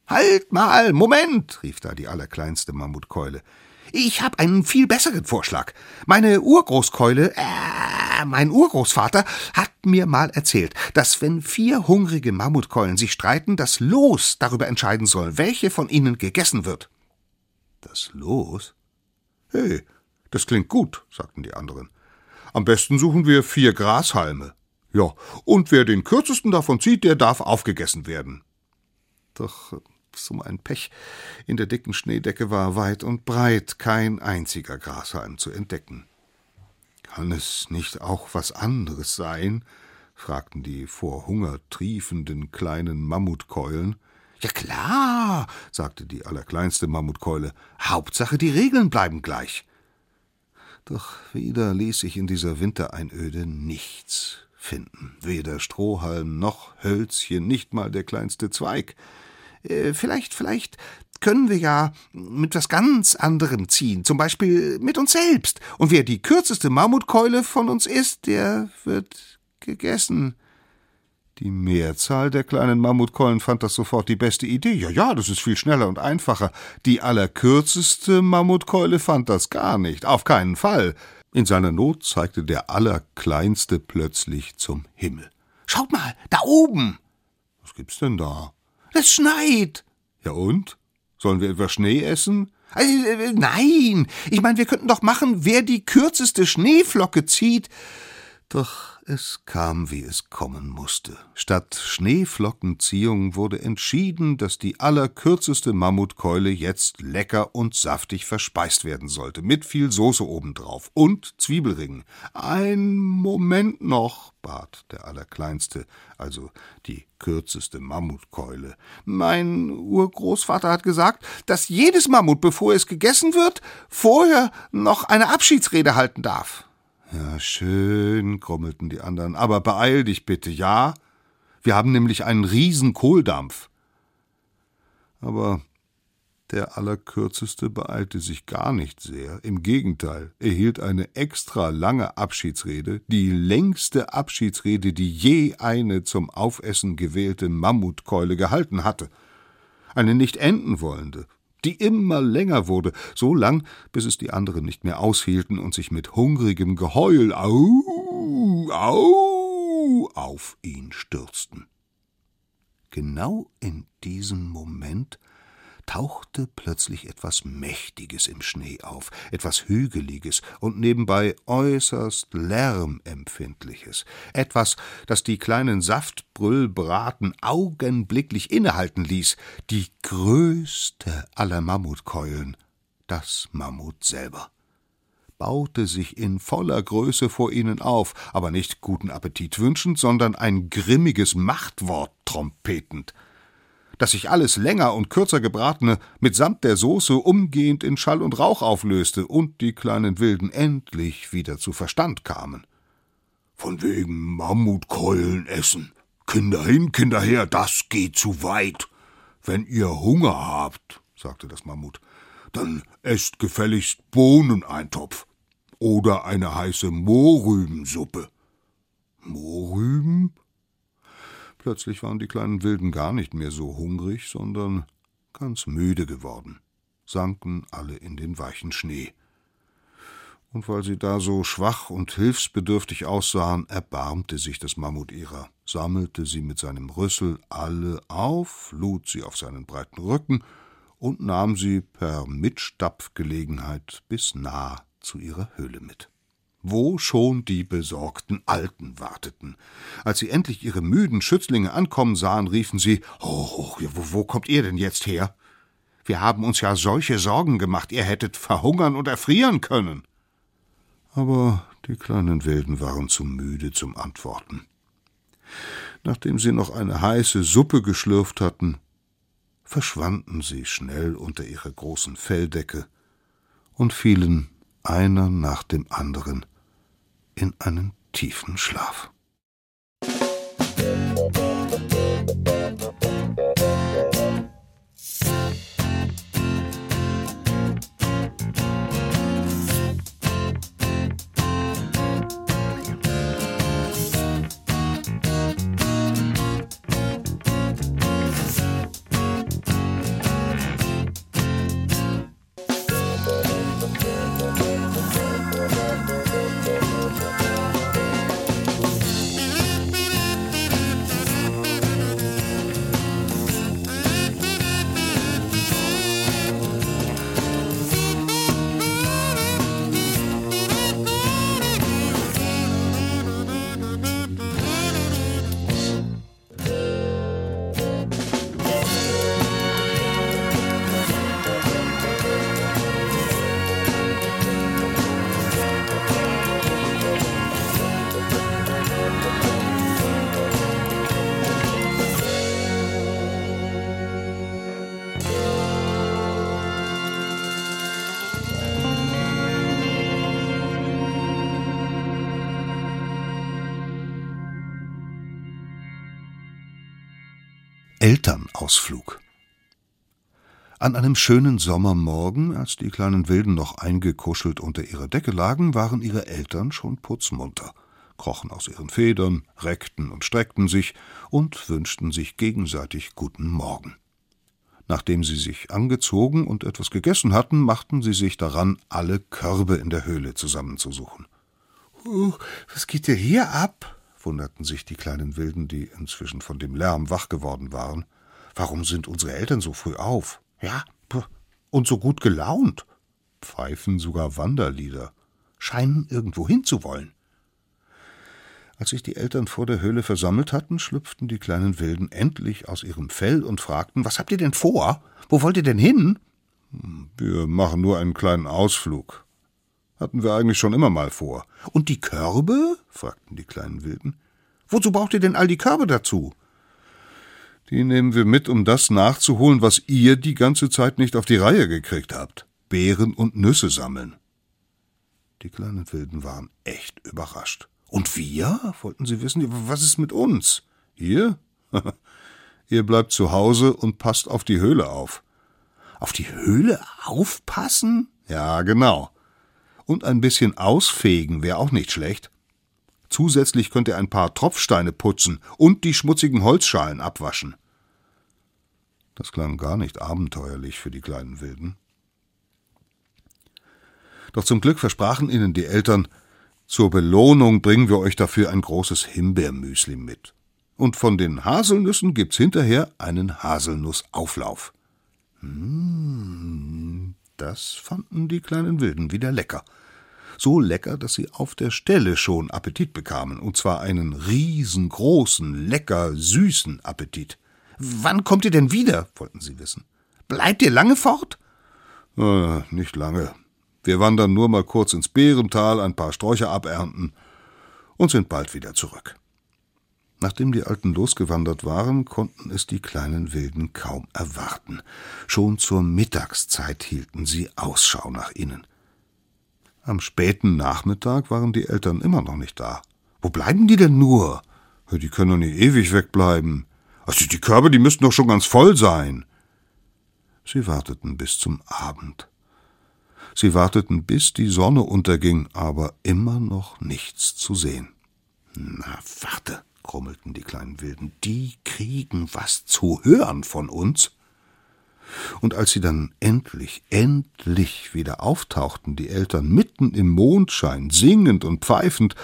Halt mal, Moment, rief da die allerkleinste Mammutkeule. Ich hab einen viel besseren Vorschlag. Meine Urgroßkeule, äh, mein Urgroßvater hat mir mal erzählt, dass wenn vier hungrige Mammutkeulen sich streiten, das Los darüber entscheiden soll, welche von ihnen gegessen wird. Das Los? Hey, das klingt gut, sagten die anderen. Am besten suchen wir vier Grashalme. Ja, und wer den kürzesten davon zieht, der darf aufgegessen werden. Doch so ein Pech. In der dicken Schneedecke war weit und breit kein einziger Grashalm zu entdecken. Kann es nicht auch was anderes sein? fragten die vor Hunger triefenden kleinen Mammutkeulen. Ja klar, sagte die allerkleinste Mammutkeule. Hauptsache die Regeln bleiben gleich. Doch wieder ließ sich in dieser Wintereinöde nichts finden. Weder Strohhalm noch Hölzchen, nicht mal der kleinste Zweig. Äh, vielleicht, vielleicht können wir ja mit was ganz anderem ziehen, zum Beispiel mit uns selbst. Und wer die kürzeste Mammutkeule von uns ist, der wird gegessen. Die Mehrzahl der kleinen Mammutkeulen fand das sofort die beste Idee. Ja, ja, das ist viel schneller und einfacher. Die allerkürzeste Mammutkeule fand das gar nicht. Auf keinen Fall. In seiner Not zeigte der Allerkleinste plötzlich zum Himmel. Schaut mal, da oben! Was gibt's denn da? Es schneit. Ja und? Sollen wir etwa Schnee essen? Äh, äh, nein, ich meine, wir könnten doch machen, wer die kürzeste Schneeflocke zieht. Doch es kam, wie es kommen musste. Statt Schneeflockenziehung wurde entschieden, dass die allerkürzeste Mammutkeule jetzt lecker und saftig verspeist werden sollte, mit viel Soße obendrauf und Zwiebelringen. Ein Moment noch, bat der Allerkleinste, also die kürzeste Mammutkeule. Mein Urgroßvater hat gesagt, dass jedes Mammut, bevor es gegessen wird, vorher noch eine Abschiedsrede halten darf. Ja, schön, grummelten die anderen, aber beeil dich bitte, ja? Wir haben nämlich einen riesen Kohldampf. Aber der Allerkürzeste beeilte sich gar nicht sehr. Im Gegenteil, er hielt eine extra lange Abschiedsrede, die längste Abschiedsrede, die je eine zum Aufessen gewählte Mammutkeule gehalten hatte. Eine nicht enden wollende, die immer länger wurde, so lang, bis es die anderen nicht mehr aushielten und sich mit hungrigem Geheul au, au auf ihn stürzten. Genau in diesem Moment tauchte plötzlich etwas Mächtiges im Schnee auf, etwas Hügeliges und nebenbei äußerst Lärmempfindliches, etwas, das die kleinen Saftbrüllbraten augenblicklich innehalten ließ, die größte aller Mammutkeulen, das Mammut selber. Baute sich in voller Größe vor ihnen auf, aber nicht guten Appetit wünschend, sondern ein grimmiges Machtwort trompetend dass sich alles länger und kürzer gebratene mitsamt der Soße umgehend in Schall und Rauch auflöste und die kleinen Wilden endlich wieder zu Verstand kamen. Von wegen Mammutkeulen essen. Kinder hin, Kinder her, das geht zu weit. Wenn ihr Hunger habt, sagte das Mammut, dann esst gefälligst Bohneneintopf oder eine heiße Mohrrübensuppe. Mohrrüben? Plötzlich waren die kleinen Wilden gar nicht mehr so hungrig, sondern ganz müde geworden, sanken alle in den weichen Schnee. Und weil sie da so schwach und hilfsbedürftig aussahen, erbarmte sich das Mammut ihrer, sammelte sie mit seinem Rüssel alle auf, lud sie auf seinen breiten Rücken und nahm sie per Mitstapfgelegenheit bis nah zu ihrer Höhle mit wo schon die besorgten Alten warteten. Als sie endlich ihre müden Schützlinge ankommen sahen, riefen sie Oh, wo, wo kommt ihr denn jetzt her? Wir haben uns ja solche Sorgen gemacht, ihr hättet verhungern und erfrieren können. Aber die kleinen Wilden waren zu müde zum Antworten. Nachdem sie noch eine heiße Suppe geschlürft hatten, verschwanden sie schnell unter ihrer großen Felldecke und fielen einer nach dem anderen in einen tiefen Schlaf. Elternausflug. An einem schönen Sommermorgen, als die kleinen Wilden noch eingekuschelt unter ihrer Decke lagen, waren ihre Eltern schon putzmunter, krochen aus ihren Federn, reckten und streckten sich und wünschten sich gegenseitig guten Morgen. Nachdem sie sich angezogen und etwas gegessen hatten, machten sie sich daran, alle Körbe in der Höhle zusammenzusuchen. Uh, was geht dir hier ab? wunderten sich die kleinen Wilden, die inzwischen von dem Lärm wach geworden waren. Warum sind unsere Eltern so früh auf? Ja, und so gut gelaunt. Pfeifen sogar Wanderlieder, scheinen irgendwo hinzuwollen. Als sich die Eltern vor der Höhle versammelt hatten, schlüpften die kleinen Wilden endlich aus ihrem Fell und fragten: Was habt ihr denn vor? Wo wollt ihr denn hin? Wir machen nur einen kleinen Ausflug, hatten wir eigentlich schon immer mal vor. Und die Körbe? fragten die kleinen Wilden. Wozu braucht ihr denn all die Körbe dazu? Die nehmen wir mit, um das nachzuholen, was ihr die ganze Zeit nicht auf die Reihe gekriegt habt. Beeren und Nüsse sammeln. Die kleinen Wilden waren echt überrascht. Und wir? wollten sie wissen, was ist mit uns? Ihr? ihr bleibt zu Hause und passt auf die Höhle auf. Auf die Höhle aufpassen? Ja, genau und ein bisschen ausfegen wäre auch nicht schlecht. Zusätzlich könnt ihr ein paar Tropfsteine putzen und die schmutzigen Holzschalen abwaschen. Das klang gar nicht abenteuerlich für die kleinen Wilden. Doch zum Glück versprachen ihnen die Eltern, zur Belohnung bringen wir euch dafür ein großes Himbeermüsli mit. Und von den Haselnüssen gibt's hinterher einen Haselnussauflauf. Mmh, das fanden die kleinen Wilden wieder lecker so lecker, dass sie auf der Stelle schon Appetit bekamen, und zwar einen riesengroßen, lecker, süßen Appetit. Wann kommt ihr denn wieder? wollten sie wissen. Bleibt ihr lange fort? Äh, nicht lange. Wir wandern nur mal kurz ins Bärental, ein paar Sträucher abernten und sind bald wieder zurück. Nachdem die Alten losgewandert waren, konnten es die kleinen Wilden kaum erwarten. Schon zur Mittagszeit hielten sie Ausschau nach ihnen. Am späten Nachmittag waren die Eltern immer noch nicht da. Wo bleiben die denn nur? Die können doch nicht ewig wegbleiben. Also die Körbe, die müssten doch schon ganz voll sein. Sie warteten bis zum Abend. Sie warteten, bis die Sonne unterging, aber immer noch nichts zu sehen. Na, warte, grummelten die kleinen Wilden, die kriegen was zu hören von uns. Und als sie dann endlich, endlich wieder auftauchten, die Eltern mitten im Mondschein, singend und pfeifend,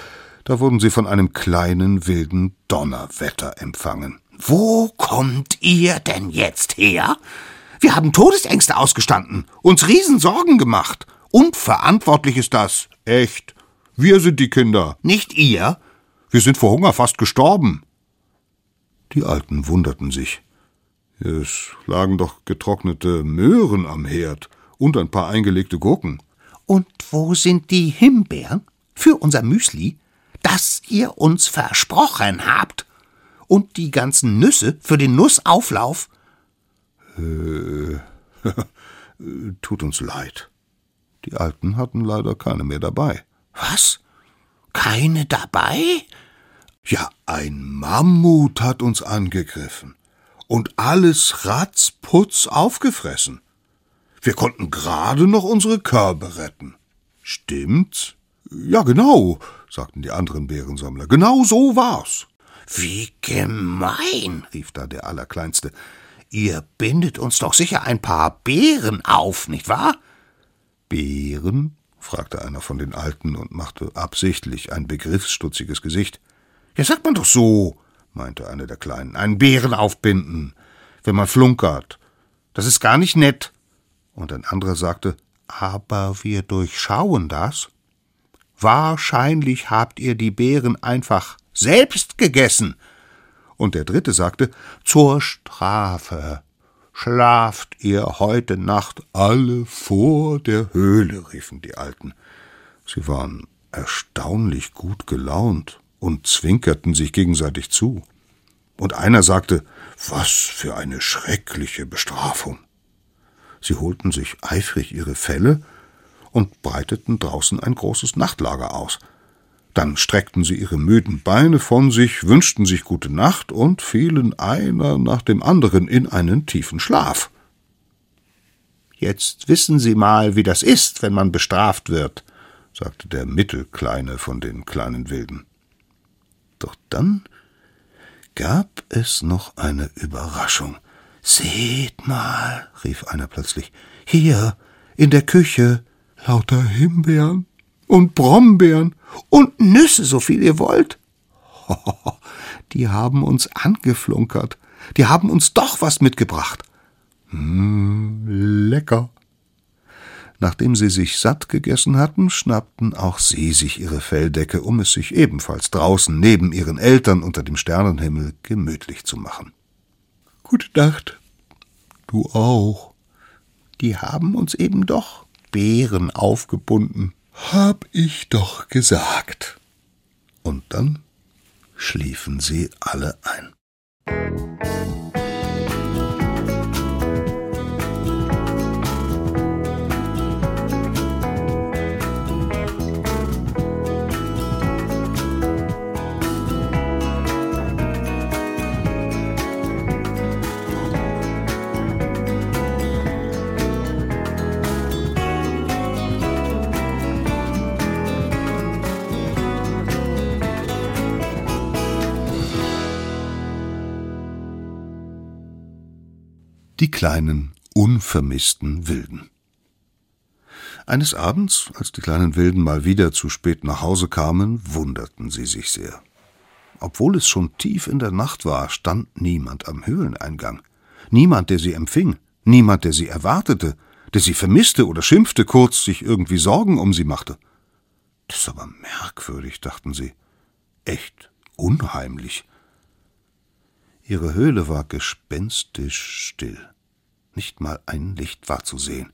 da wurden sie von einem kleinen wilden Donnerwetter empfangen. Wo kommt ihr denn jetzt her? Wir haben Todesängste ausgestanden, uns Riesensorgen gemacht. Unverantwortlich ist das. Echt. Wir sind die Kinder. Nicht ihr. Wir sind vor Hunger fast gestorben. Die Alten wunderten sich. Es lagen doch getrocknete Möhren am Herd und ein paar eingelegte Gurken. Und wo sind die Himbeeren für unser Müsli, das ihr uns versprochen habt? Und die ganzen Nüsse für den Nussauflauf? Äh, tut uns leid. Die Alten hatten leider keine mehr dabei. Was? Keine dabei? Ja, ein Mammut hat uns angegriffen und alles ratzputz aufgefressen. Wir konnten gerade noch unsere Körbe retten. Stimmt's? Ja, genau, sagten die anderen Bärensammler. Genau so war's. Wie gemein, rief da der Allerkleinste. Ihr bindet uns doch sicher ein paar Beeren auf, nicht wahr? Beeren? fragte einer von den Alten und machte absichtlich ein begriffsstutziges Gesicht. Ja, sagt man doch so, meinte einer der Kleinen. Einen Bären aufbinden, wenn man flunkert. Das ist gar nicht nett. Und ein anderer sagte, aber wir durchschauen das. Wahrscheinlich habt ihr die Beeren einfach selbst gegessen. Und der dritte sagte, zur Strafe schlaft ihr heute Nacht alle vor der Höhle, riefen die Alten. Sie waren erstaunlich gut gelaunt und zwinkerten sich gegenseitig zu. Und einer sagte, was für eine schreckliche Bestrafung. Sie holten sich eifrig ihre Felle und breiteten draußen ein großes Nachtlager aus. Dann streckten sie ihre müden Beine von sich, wünschten sich gute Nacht und fielen einer nach dem anderen in einen tiefen Schlaf. Jetzt wissen Sie mal, wie das ist, wenn man bestraft wird, sagte der Mittelkleine von den kleinen Wilden. Doch dann gab es noch eine Überraschung. Seht mal, rief einer plötzlich, hier in der Küche lauter Himbeeren und Brombeeren und Nüsse, so viel ihr wollt. Die haben uns angeflunkert, die haben uns doch was mitgebracht. Hm, lecker. Nachdem sie sich satt gegessen hatten, schnappten auch sie sich ihre Felldecke, um es sich ebenfalls draußen neben ihren Eltern unter dem Sternenhimmel gemütlich zu machen. Gute Nacht. Du auch. Die haben uns eben doch Beeren aufgebunden. Hab ich doch gesagt. Und dann schliefen sie alle ein. Kleinen, unvermissten Wilden. Eines Abends, als die kleinen Wilden mal wieder zu spät nach Hause kamen, wunderten sie sich sehr. Obwohl es schon tief in der Nacht war, stand niemand am Höhleneingang. Niemand, der sie empfing, niemand, der sie erwartete, der sie vermisste oder schimpfte, kurz sich irgendwie Sorgen um sie machte. Das ist aber merkwürdig, dachten sie. Echt unheimlich. Ihre Höhle war gespenstisch still. Nicht mal ein Licht war zu sehen,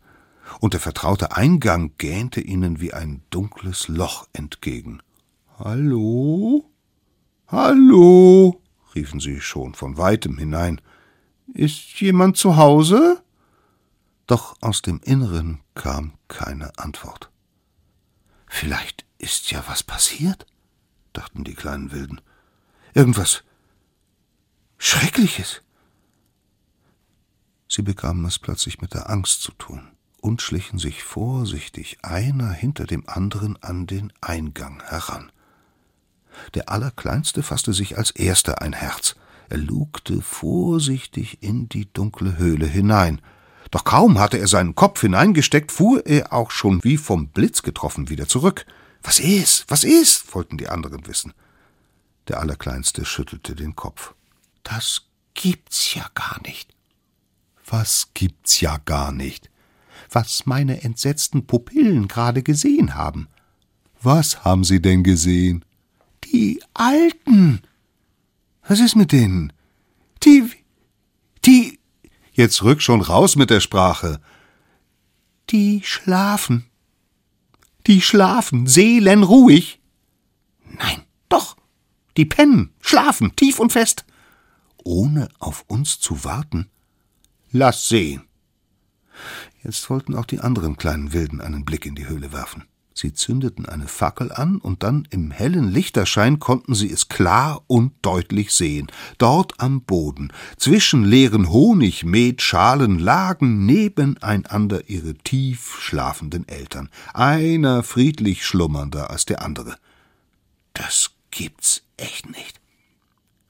und der vertraute Eingang gähnte ihnen wie ein dunkles Loch entgegen. Hallo? Hallo? riefen sie schon von weitem hinein. Ist jemand zu Hause? Doch aus dem Inneren kam keine Antwort. Vielleicht ist ja was passiert, dachten die kleinen Wilden. Irgendwas Schreckliches. Sie bekamen es plötzlich mit der Angst zu tun und schlichen sich vorsichtig einer hinter dem anderen an den Eingang heran. Der Allerkleinste fasste sich als erster ein Herz. Er lugte vorsichtig in die dunkle Höhle hinein. Doch kaum hatte er seinen Kopf hineingesteckt, fuhr er auch schon wie vom Blitz getroffen wieder zurück. Was ist? Was ist? wollten die anderen wissen. Der Allerkleinste schüttelte den Kopf. Das gibt's ja gar nicht. Was gibt's ja gar nicht. Was meine entsetzten Pupillen gerade gesehen haben. Was haben sie denn gesehen? Die Alten. Was ist mit denen? Die. Die. Jetzt rück schon raus mit der Sprache. Die schlafen. Die schlafen seelenruhig. Nein, doch. Die pennen, schlafen, tief und fest ohne auf uns zu warten? Lass sehen. Jetzt wollten auch die anderen kleinen Wilden einen Blick in die Höhle werfen. Sie zündeten eine Fackel an, und dann im hellen Lichterschein konnten sie es klar und deutlich sehen. Dort am Boden, zwischen leeren Honigmetschalen, lagen nebeneinander ihre tief schlafenden Eltern, einer friedlich schlummernder als der andere. Das gibt's echt nicht.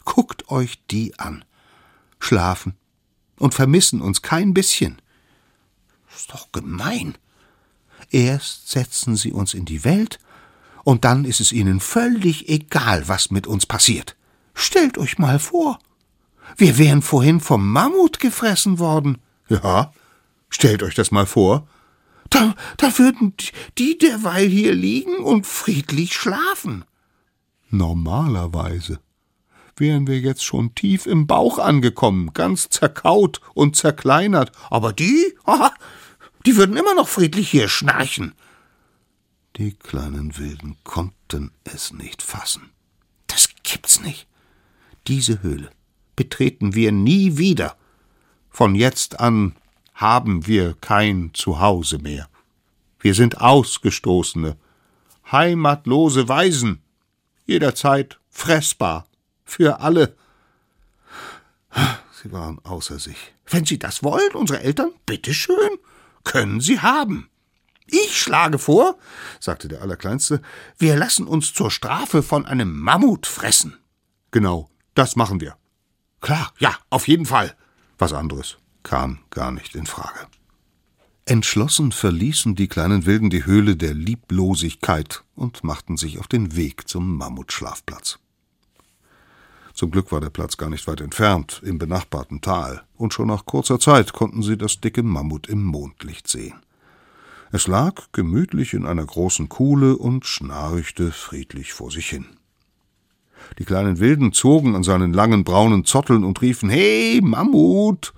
Guckt euch die an. Schlafen und vermissen uns kein bisschen. Ist doch gemein. Erst setzen sie uns in die Welt, und dann ist es ihnen völlig egal, was mit uns passiert. Stellt euch mal vor, wir wären vorhin vom Mammut gefressen worden. Ja, stellt euch das mal vor. Da, da würden die derweil hier liegen und friedlich schlafen. Normalerweise wären wir jetzt schon tief im Bauch angekommen, ganz zerkaut und zerkleinert. Aber die, aha, die würden immer noch friedlich hier schnarchen. Die kleinen Wilden konnten es nicht fassen. Das gibt's nicht. Diese Höhle betreten wir nie wieder. Von jetzt an haben wir kein Zuhause mehr. Wir sind Ausgestoßene, heimatlose Waisen, jederzeit fressbar für alle. Sie waren außer sich. Wenn Sie das wollen, unsere Eltern, bitteschön können Sie haben. Ich schlage vor, sagte der Allerkleinste, wir lassen uns zur Strafe von einem Mammut fressen. Genau, das machen wir. Klar, ja, auf jeden Fall. Was anderes kam gar nicht in Frage. Entschlossen verließen die kleinen Wilden die Höhle der Lieblosigkeit und machten sich auf den Weg zum Mammutschlafplatz. Zum Glück war der Platz gar nicht weit entfernt, im benachbarten Tal, und schon nach kurzer Zeit konnten sie das dicke Mammut im Mondlicht sehen. Es lag gemütlich in einer großen Kuhle und schnarchte friedlich vor sich hin. Die kleinen Wilden zogen an seinen langen braunen Zotteln und riefen Hey, Mammut.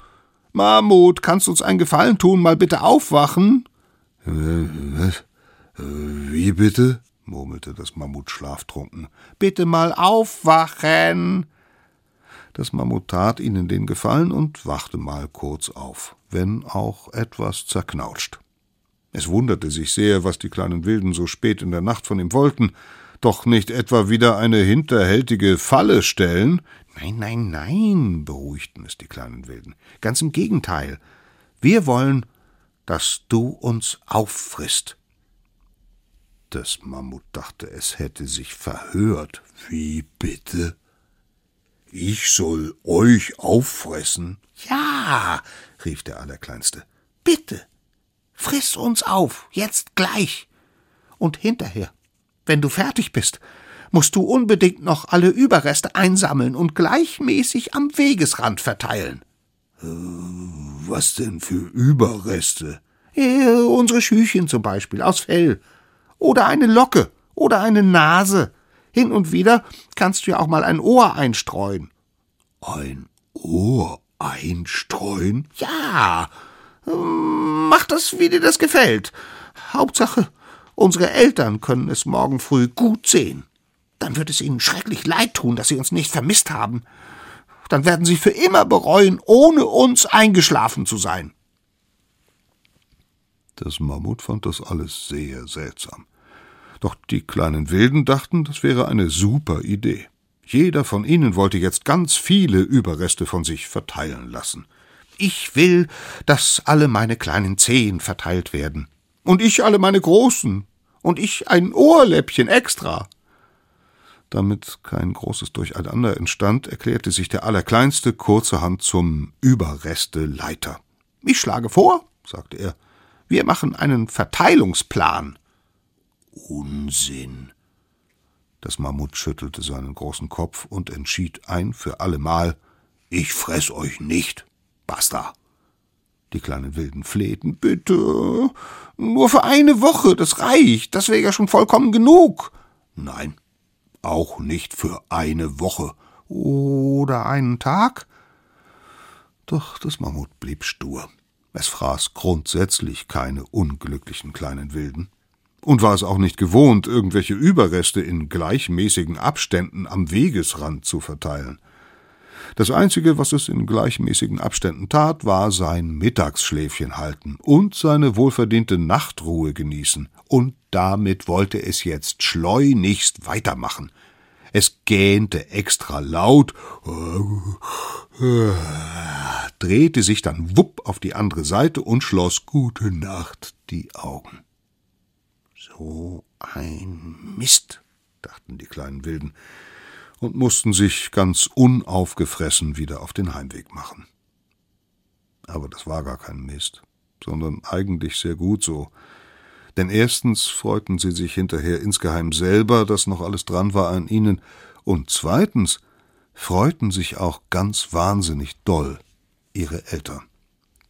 Mammut, kannst uns einen Gefallen tun, mal bitte aufwachen? Äh, was? Wie bitte? Murmelte das Mammut schlaftrunken. Bitte mal aufwachen. Das Mammut tat ihnen den Gefallen und wachte mal kurz auf, wenn auch etwas zerknautscht. Es wunderte sich sehr, was die kleinen Wilden so spät in der Nacht von ihm wollten, doch nicht etwa wieder eine hinterhältige Falle stellen. Nein, nein, nein, beruhigten es die kleinen Wilden. Ganz im Gegenteil. Wir wollen, dass du uns auffrisst. Das Mammut dachte, es hätte sich verhört. Wie bitte? Ich soll euch auffressen? Ja, rief der Allerkleinste. Bitte, friss uns auf, jetzt gleich. Und hinterher, wenn du fertig bist, musst du unbedingt noch alle Überreste einsammeln und gleichmäßig am Wegesrand verteilen. Äh, was denn für Überreste? Äh, unsere Schüchen zum Beispiel, aus Fell oder eine Locke oder eine Nase. Hin und wieder kannst du ja auch mal ein Ohr einstreuen. Ein Ohr einstreuen? Ja. Mach das, wie dir das gefällt. Hauptsache, unsere Eltern können es morgen früh gut sehen. Dann wird es ihnen schrecklich leid tun, dass sie uns nicht vermisst haben. Dann werden sie für immer bereuen, ohne uns eingeschlafen zu sein. Das Mammut fand das alles sehr seltsam. Doch die kleinen Wilden dachten, das wäre eine super Idee. Jeder von ihnen wollte jetzt ganz viele Überreste von sich verteilen lassen. Ich will, dass alle meine kleinen Zehen verteilt werden. Und ich alle meine großen. Und ich ein Ohrläppchen extra. Damit kein großes Durcheinander entstand, erklärte sich der Allerkleinste kurzerhand zum Überresteleiter. Ich schlage vor, sagte er, wir machen einen Verteilungsplan. Unsinn. Das Mammut schüttelte seinen großen Kopf und entschied ein für allemal, ich fress euch nicht. Basta. Die kleinen Wilden flehten, bitte, nur für eine Woche, das reicht, das wäre ja schon vollkommen genug. Nein, auch nicht für eine Woche. Oder einen Tag? Doch das Mammut blieb stur. Es fraß grundsätzlich keine unglücklichen kleinen Wilden und war es auch nicht gewohnt, irgendwelche Überreste in gleichmäßigen Abständen am Wegesrand zu verteilen. Das Einzige, was es in gleichmäßigen Abständen tat, war sein Mittagsschläfchen halten und seine wohlverdiente Nachtruhe genießen. Und damit wollte es jetzt schleunigst weitermachen. Es gähnte extra laut, drehte sich dann wupp auf die andere Seite und schloss gute Nacht die Augen. So ein Mist, dachten die kleinen Wilden und mussten sich ganz unaufgefressen wieder auf den Heimweg machen. Aber das war gar kein Mist, sondern eigentlich sehr gut so. Denn erstens freuten sie sich hinterher insgeheim selber, dass noch alles dran war an ihnen, und zweitens freuten sich auch ganz wahnsinnig doll ihre Eltern,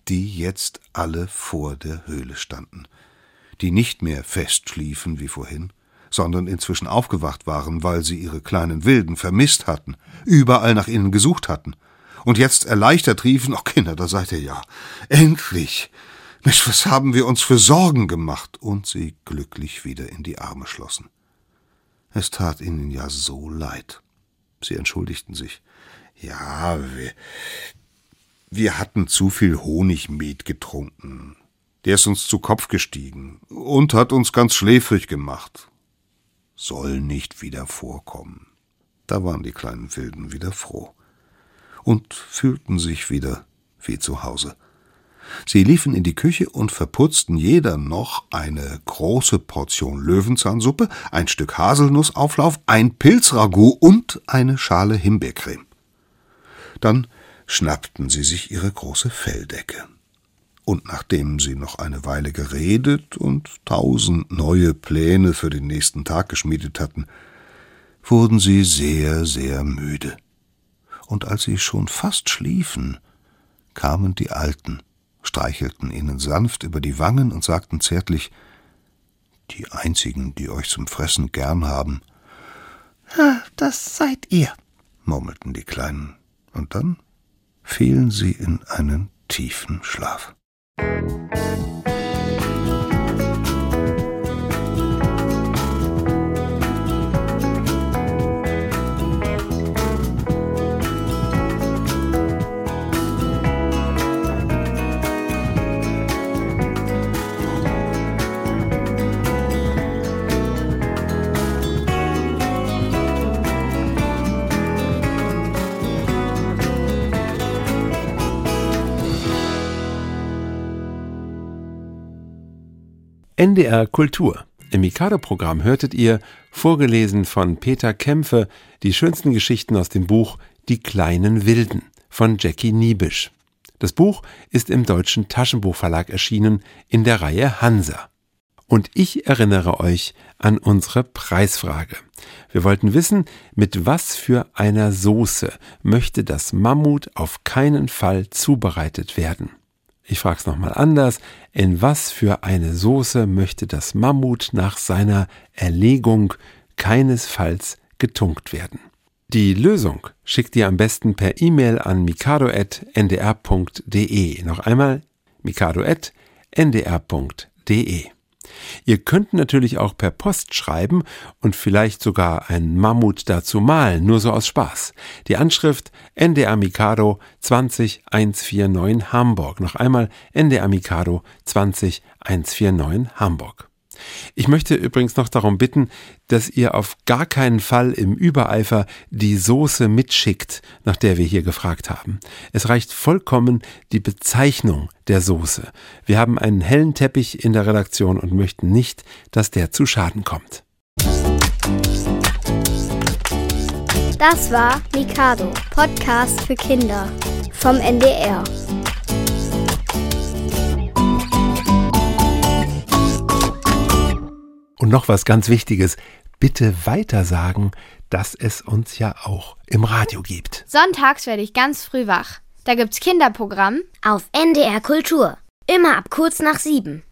die jetzt alle vor der Höhle standen, die nicht mehr fest schliefen wie vorhin, sondern inzwischen aufgewacht waren, weil sie ihre kleinen Wilden vermisst hatten, überall nach ihnen gesucht hatten, und jetzt erleichtert riefen, ach Kinder, da seid ihr ja. Endlich. Mensch, was haben wir uns für Sorgen gemacht? Und sie glücklich wieder in die Arme schlossen. Es tat ihnen ja so leid. Sie entschuldigten sich. Ja, wir, wir hatten zu viel Honigmet getrunken. Der ist uns zu Kopf gestiegen und hat uns ganz schläfrig gemacht soll nicht wieder vorkommen. Da waren die kleinen Wilden wieder froh und fühlten sich wieder wie zu Hause. Sie liefen in die Küche und verputzten jeder noch eine große Portion Löwenzahnsuppe, ein Stück Haselnussauflauf, ein Pilzragout und eine Schale Himbeercreme. Dann schnappten sie sich ihre große Felldecke und nachdem sie noch eine Weile geredet und tausend neue Pläne für den nächsten Tag geschmiedet hatten, wurden sie sehr, sehr müde. Und als sie schon fast schliefen, kamen die Alten, streichelten ihnen sanft über die Wangen und sagten zärtlich Die einzigen, die euch zum Fressen gern haben. Das seid ihr, murmelten die Kleinen, und dann fielen sie in einen tiefen Schlaf. Música NDR Kultur. Im Mikado-Programm hörtet ihr, vorgelesen von Peter Kämpfe, die schönsten Geschichten aus dem Buch Die kleinen Wilden von Jackie Niebisch. Das Buch ist im Deutschen Taschenbuchverlag erschienen in der Reihe Hansa. Und ich erinnere euch an unsere Preisfrage. Wir wollten wissen, mit was für einer Soße möchte das Mammut auf keinen Fall zubereitet werden. Ich frage es nochmal anders. In was für eine Soße möchte das Mammut nach seiner Erlegung keinesfalls getunkt werden? Die Lösung schickt ihr am besten per E-Mail an mikado.ndr.de. Noch einmal mikado.ndr.de. Ihr könnt natürlich auch per Post schreiben und vielleicht sogar ein Mammut dazu malen, nur so aus Spaß. Die Anschrift NDR Mikado 20149 Hamburg. Noch einmal NDR Mikado 20149 Hamburg. Ich möchte übrigens noch darum bitten, dass ihr auf gar keinen Fall im Übereifer die Soße mitschickt, nach der wir hier gefragt haben. Es reicht vollkommen die Bezeichnung der Soße. Wir haben einen hellen Teppich in der Redaktion und möchten nicht, dass der zu Schaden kommt. Das war Mikado, Podcast für Kinder vom NDR. Und noch was ganz Wichtiges. Bitte weitersagen, dass es uns ja auch im Radio gibt. Sonntags werde ich ganz früh wach. Da gibt's Kinderprogramm auf NDR Kultur. Immer ab kurz nach sieben.